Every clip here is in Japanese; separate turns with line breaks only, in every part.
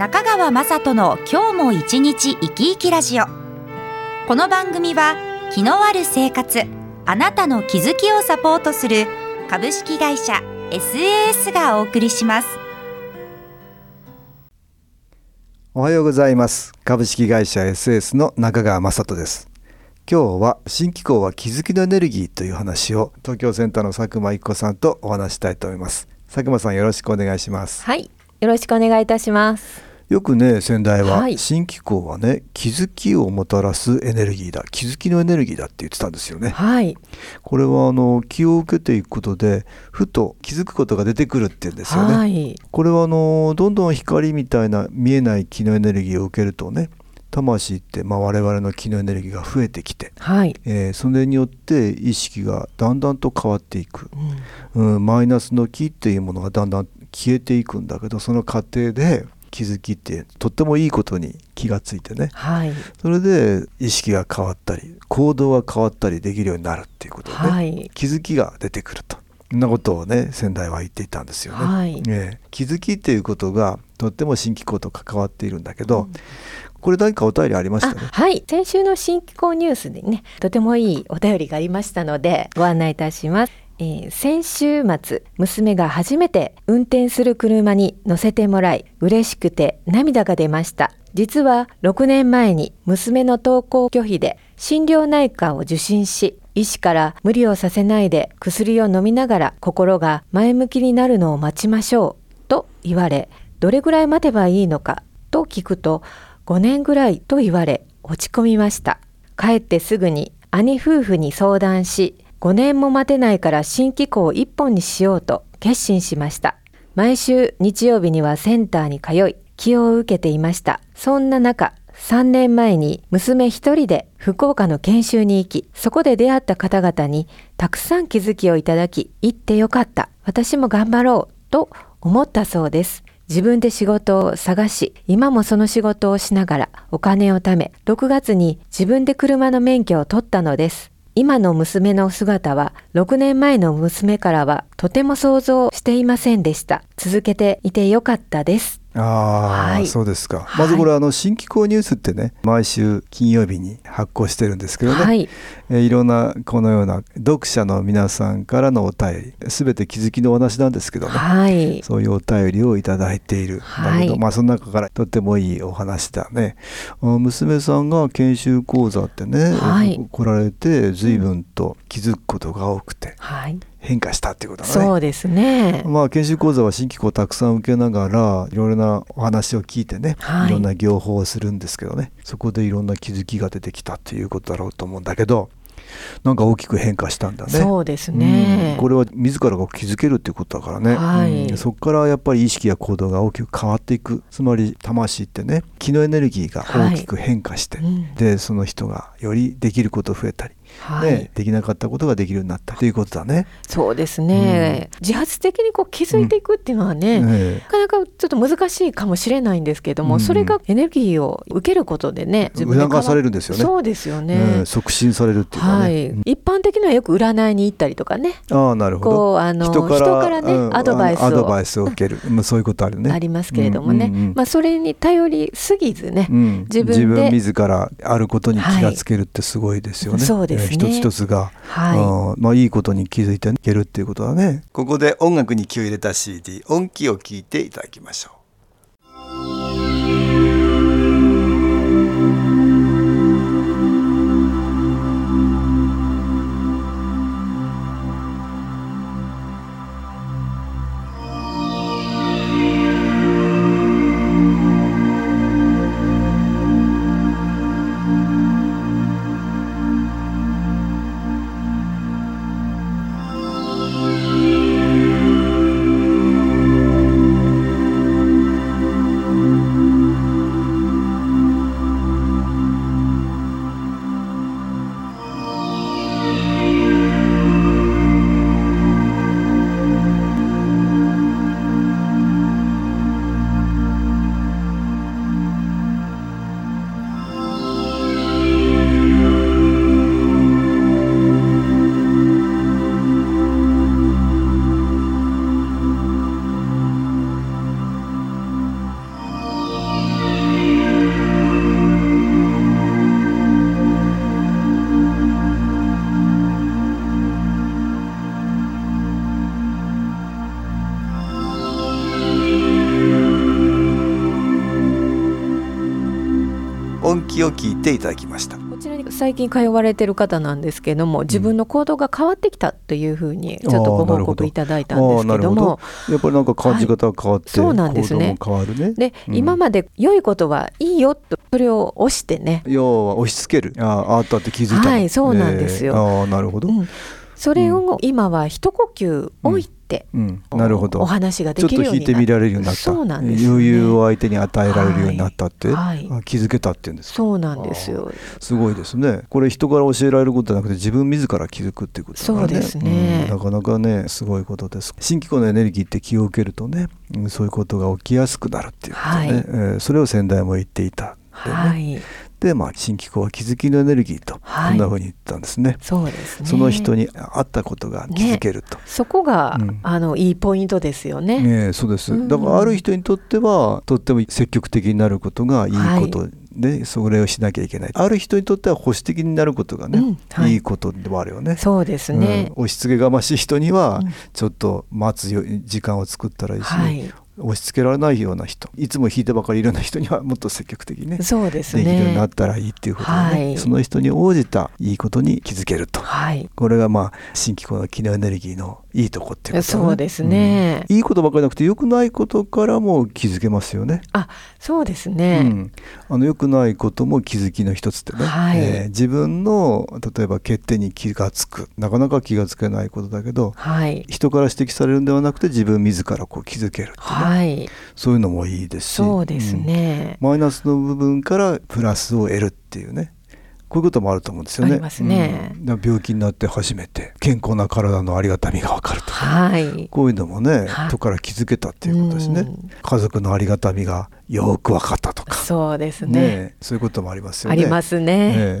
中川雅人の今日も一日生き生きラジオ。この番組は気のある生活あなたの気づきをサポートする株式会社 SAS がお送りします。
おはようございます。株式会社 SAS の中川雅人です。今日は新機構は気づきのエネルギーという話を東京センターの佐久間一子さんとお話したいと思います。佐久間さんよろしくお願いします。
はい。よろしくお願いいたします
よくね先代は、はい、新機構はね気づきをもたらすエネルギーだ。気づきのエネルギーだって言ってたんですよね。
はい、
これはあの気を受けていくことでふと気づくことが出てくるって言うんですよね。はい、これはあのどんどん光みたいな見えない気のエネルギーを受けるとね魂って、まあ、我々の気のエネルギーが増えてきて、
はい。
えー、それによって意識がだんだんと変わっていく、うん、うん、マイナスの気っていうものがだんだん消えていくんだけどその過程で気づきってとってもいいことに気がついてね、
はい、
それで意識が変わったり行動が変わったりできるようになるっていうことで、ね、はい、気づきが出てくると。そんなことをね先代は言っていたんですよね。
はい、
え気づきっていうことがとっても新機構と関わっているんだけど、うん、これ何かお便りありましたね？
はい。先週の新機構ニュースでねとてもいいお便りがありましたのでご案内いたしますえー、先週末娘が初めて運転する車に乗せてもらい嬉しくて涙が出ました。実は6年前に娘の登校拒否で心療内科を受診し医師から無理をさせないで薬を飲みながら心が前向きになるのを待ちましょうと言われどれぐらい待てばいいのかと聞くと5年ぐらいと言われ落ち込みました。帰ってすぐに兄夫婦に相談し5年も待てないから新機構を1本にしようと決心しました。毎週日曜日にはセンターに通い、気を受けていました。そんな中、3年前に娘一人で福岡の研修に行き、そこで出会った方々にたくさん気づきをいただき、行ってよかった。私も頑張ろう。と思ったそうです。自分で仕事を探し、今もその仕事をしながらお金を貯め、6月に自分で車の免許を取ったのです。今の娘の姿は6年前の娘からはとても想像していませんでした。続けていてよかったです。
ああ、はい、そうですか。まずこれ、はい、あの新機構ニュースってね毎週金曜日に発行してるんですけどね、はい、えー、いろんなこのような読者の皆さんからのお便りすべて気づきのお話なんですけどね、
はい、
そういうお便りをいただいている。だけど、まあその中からとってもいいお話だね。娘さんが研修講座ってね、来られて随分と気づくことが多くて。
はい
変化したっていうことだね。
そうですね。
まあ研修講座は新機構たくさん受けながらいろいろなお話を聞いてね、はい、いろんな業法をするんですけどねそこでいろんな気づきが出てきたっていうことだろうと思うんだけどなんか大きく変化したんだね。
そうですね、
うん、これは自らが気づけるっていうことだからね、
はい、
うん、そこからやっぱり意識や行動が大きく変わっていく。つまり魂ってね気のエネルギーが大きく変化して、はいうん、でその人がよりできること増えたりはい、ね、できなかったことができるようになった。ということだね。
そうですね、うん、自発的にこう気づいていくっていうのはね、うん、なかなかちょっと難しいかもしれないんですけども、うん、それがエネルギーを受けることでね
自分促されるんですよね。
そうですよね、
促進されるっていうかね、はい、
一般的にはよく占いに行ったりとかね。
あなるほど。
こうあの人からね、アドバイスを。
アドバイスを受ける、まあ、そういうことあるね。
ありますけれどもね、うんうんうん、まあ、それに頼りすぎずね、
自分で自分自らあることに気がつけるってすごいですよね。はい、
そうですね。
一つ一つが
は
い。まあ、いいことに気づいていけるっていうことだね。ここで音楽に気を入れた CD 音気を聞いていただきましょう音気を聞いていただきました。
こちらに最近通われてる方なんですけども自分の行動が変わってきたというふうにちょっとご報告いただいたんですけども。
やっぱりなんか感じ方が変わって、はい、
そうなんですね。
変わるね。
で、うん、今まで良いことはいいよとそれを押してね。
要は押し付ける。ああったって気づいた
はいそうなんですよ、
えー、あなるほど、うん、
それを今は一呼吸置いて、
うん。なるほど。
お話ができるように
ちょっと引いてみられるようになった。
そうなんです、ね、
余裕を相手に与えられるようになったって、はい。はい、気づけたっていうんです
そうなんですよ。
すごいですね。これ人から教えられることじゃなくて自分自ら気づくっていうこと
ね。そうですね、
うん、なかなかねすごいことです。新機構のエネルギーって気を受けるとねそういうことが起きやすくなるっていうことね、はい、えー、それを先代も言っていた、ね、はい。で、まあ、新機構は気づきのエネルギーと、こんなふうに言ったんですね。
そうですね。
その人に合ったことが気づけると。ね、
そこが、うん、あのいいポイントですよね。
ねそうです。だからある人にとってはとっても積極的になることがいいことで、はい、それをしなきゃいけない。ある人にとっては保守的になることがね、うんはい、いいことでもあるよね。
そうですね、
うん、押し付けがましい人にはちょっと待つ時間を作ったらいいし、はい押し付けられないような人。いつも引いてばかりいるような人にはもっと積極的にね
そうですね。
できるようになったらいいっていうことで、ね、はい、その人に応じたいいことに気づけると、はい、これがまあ新機構の機能エネルギーのいいとこっていうこと、ね、
そうですね、
うん、いいことばかりなくて良くないことからも気づけますよね。
あそうですね、
うん、あの良くないことも気づきの一つでね、はい、えー、自分の例えば欠点に気がつく。なかなか気がつけないことだけど、はい、人から指摘されるんではなくて自分自らこう気づけるって、ね、はい、そういうのもいいですし
そうですね、
うん、マイナスの部分からプラスを得るっていうねこういうこともあると思うんですよね。あり
ますね。
うん、病気になって初めて健康な体のありがたみがわかるとか、はい、こういうのもね、後から気づけたっていうことですね。家族のありがたみがよく分かったとか、
そうですね、ね、
そういうこともありますよね。
ありますね。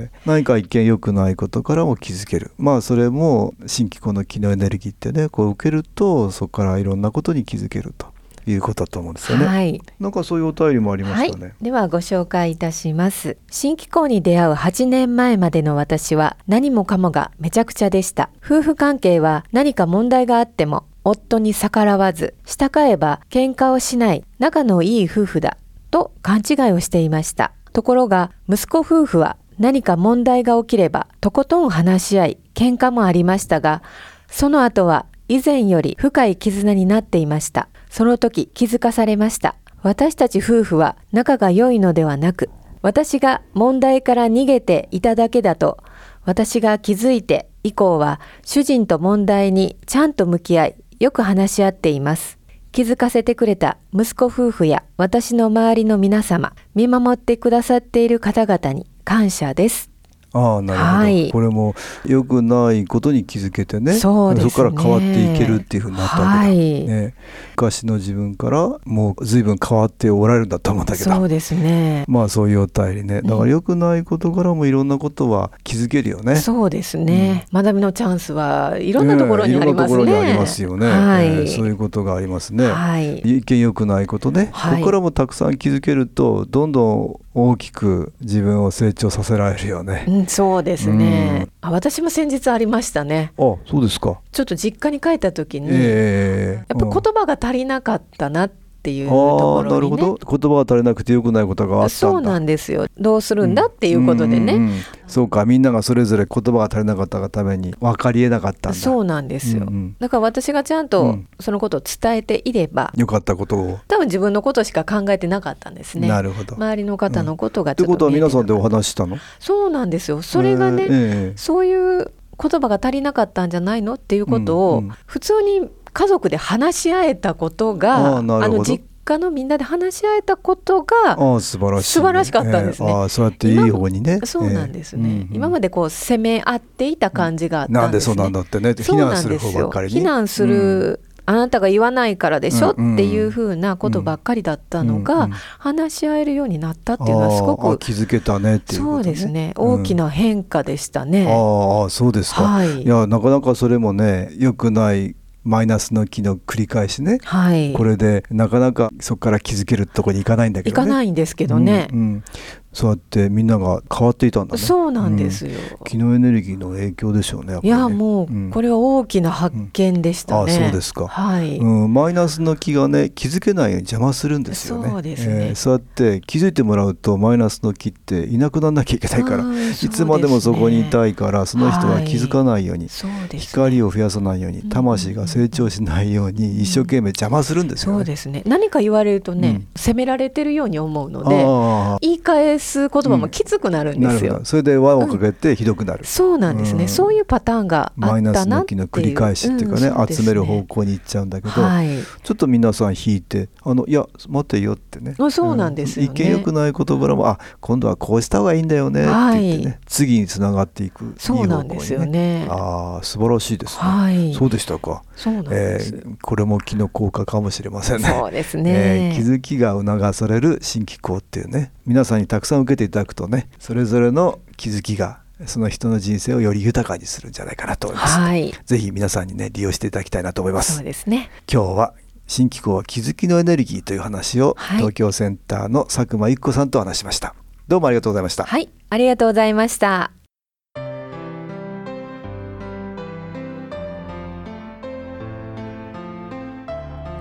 ね何か一見良くないことからも気づける。まあそれも新機構の機能エネルギーってね、こう受けるとそこからいろんなことに気づけると。いうことだと思うんですよね。はい、なんかそういうお便りもありましたね、はい、
ではご紹介いたします。新機構に出会う8年前までの私は何もかもがめちゃくちゃでした。夫婦関係は何か問題があっても夫に逆らわず、従えば喧嘩をしない仲のいい夫婦だと勘違いをしていました。ところが息子夫婦は何か問題が起きればとことん話し合い喧嘩もありましたが、その後は以前より深い絆になっていました。その時気づかされました。私たち夫婦は仲が良いのではなく、私が問題から逃げていただけだと、私が気づいて以降は主人と問題にちゃんと向き合い、よく話し合っています。気づかせてくれた息子夫婦や私の周りの皆様、見守ってくださっている方々に感謝です。
ああなるほど、はい、これも良くないことに気づけてね。そ、ね、こから変わっていけるっていうふうになったわけだ、はい、ね、昔の自分からもう随分変わっておられるんだと思うんだけど。
そうですね。
まあそういうお便りね。だから良くないことからもいろんなことは気づけるよね、
そうですね、うん、学びのチャンスはいろんなところにありますね、
ね、いろんなところにありますよね、はい、えー、そういうことがありますね、はい、一見良くないことね、はい、ここからもたくさん気づけるとどんどん大きく自分を成長させられるよね。
うん、そうですね、うん、あ。私も先日ありましたね。
あ、そうですか。
ちょっと実家に帰った時に、えー、やっぱ言葉が足りなかったなっていうところに、ね、なるほど。
言葉が足りなくてよくないことがあった
そうなんですよ。どうするんだっていうことでね、うんうんうん、
そうかみんながそれぞれ言葉が足りなかったがために分かりえなかったんだ。
そうなんですよ、うんうん、だから私がちゃんとそのことを伝えていれば、
うん、よかったことを。
多分自分のことしか考えてなかったんですね。
なるほど。
周りの方のことが
ちょっと、うん、ってことは皆さんでお話したの？
そうなんですよ。それがね、えー、そういう言葉が足りなかったんじゃないの？っていうことを普通に家族で話し合えたことが、あの実家のみんなで話し合えたことが
素晴らしい、
素晴らしかったんですね。え
ー、そうやっていい方にね。
そうなんですね、えーうんうん、今までこう責め合っていた感じがあったんです、ね、
なんでそうなんだってね。非難する方ばっかりに。
非難する、あなたが言わないからでしょ、うんうん、っていうふうなことばっかりだったのが、うんうん、話し合えるようになったっていうのはすごく
気づけたねっていう、
ね、そうですね。大きな変化でしたね。
ああそうですか、はい、いやなかなかそれもねよくないマイナスの気の繰り返しね、はい、これでなかなかそこから気づけるとこに行かないんだけど、
ね、行かないんですけどね、
うんうん、そうやってみんなが変わっていたんだね。
そうなんですよ、
気のエネルギーの影響でしょうね
いやもうこれは大きな発見でしたね、
あそうですか、
はい。
うん、マイナスの気がね気づけないように邪魔するんですよね。
そうですね。
えーそうやって気づいてもらうとマイナスの気っていなくならなきゃいけないから、
うん
いつまでもそこにいたいからその人は気づかないように、
そうですね。
光を増やさないように魂が成長しないように一生懸命邪魔するんですよね。
そうですね。何か言われるとね、
うん。
責められてるように思うので言い返す言葉もきつくなるんですよ、
なるほど。それで輪をかけてひどくなる、
そうなんですね、
うん。
そういうパターンがあ
マイナスの気
なっていう。
の繰り返しっていうかね,、
んそうです
集める方向に行っちゃうんだけど、
はい。
ちょっと皆さん引いて「あのいや待てよ」ってね。
あそうなんですよね。
意見よくない言葉も「あ今度はこうした方がいいんだよね」って言ってね、
はい。
次につながっていく
そう
方向に
なんですよね。
ああ素晴らしいですね、
はい。
そうでしたか、
そ
えーこれも気の効果かもしれませんね。
そうです
え
ね、
ー気づきが促される新機構っていうね。皆さんにたくさん受けていただくとねそれぞれの気づきがその人の人生をより豊かにするんじゃないかなと思います、
はい。
ぜひ皆さんにね利用していただきたいなと思います。
そうですね。
今日は新機構は気づきのエネルギーという話を、
はい。
東京センターの佐久間一子さんと話しました。どうもありがとうございました。
はい。ありがとうございました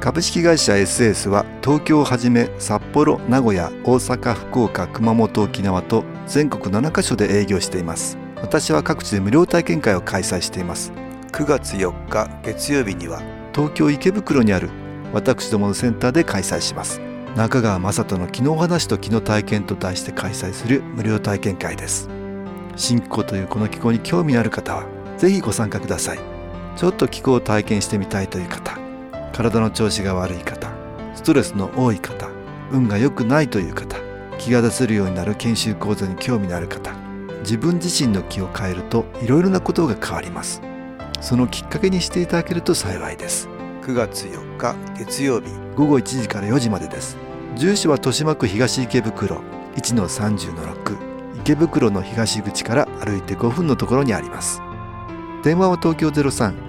株式会社 SS は東京をはじめ札幌名古屋大阪福岡熊本沖縄と全国7カ所で営業しています。私は各地で無料体験会を開催しています。9月4日月曜日には東京池袋にある私どものセンターで開催します。中川雅人の気の話と気の体験と題して開催する無料体験会です。新気候というこの気候に興味のある方はぜひご参加ください。ちょっと気候を体験してみたいという方体の調子が悪い方ストレスの多い方運が良くないという方気が出せるようになる研修講座に興味のある方自分自身の気を変えるといろいろなことが変わります。そのきっかけにしていただけると幸いです。9月4日月曜日午後1時から4時までです。住所は豊島区東池袋1-30-6池袋の東口から歩いて5分のところにあります。電話は東京03